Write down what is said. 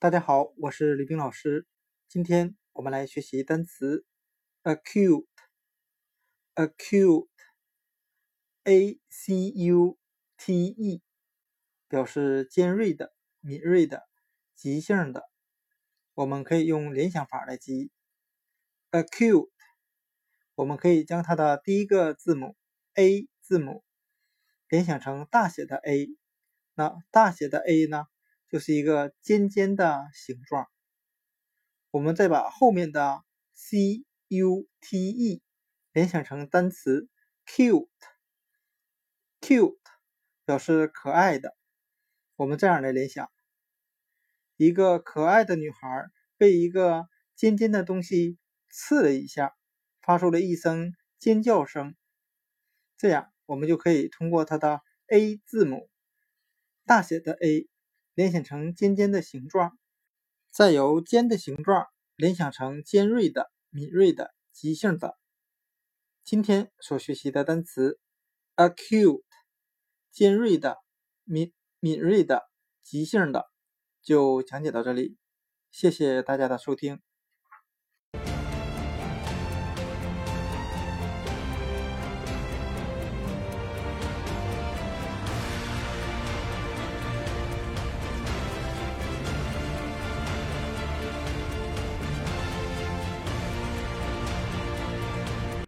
大家好，我是李冰老师。今天我们来学习单词 acute，acute，a c u t e，表示尖锐的、敏锐的、急性的。我们可以用联想法来记 acute，我们可以将它的第一个字母 a 字母联想成大写的 A，那大写的 A 呢？就是一个尖尖的形状，我们再把后面的 c u t e 联想成单词 cute，cute 表示可爱的。我们这样来联想：一个可爱的女孩被一个尖尖的东西刺了一下，发出了一声尖叫声。这样，我们就可以通过它的 A 字母大写的 A。联想成尖尖的形状，再由尖的形状联想成尖锐的、敏锐的、急性的。今天所学习的单词 acute，尖锐的、敏敏锐的、急性的，就讲解到这里。谢谢大家的收听。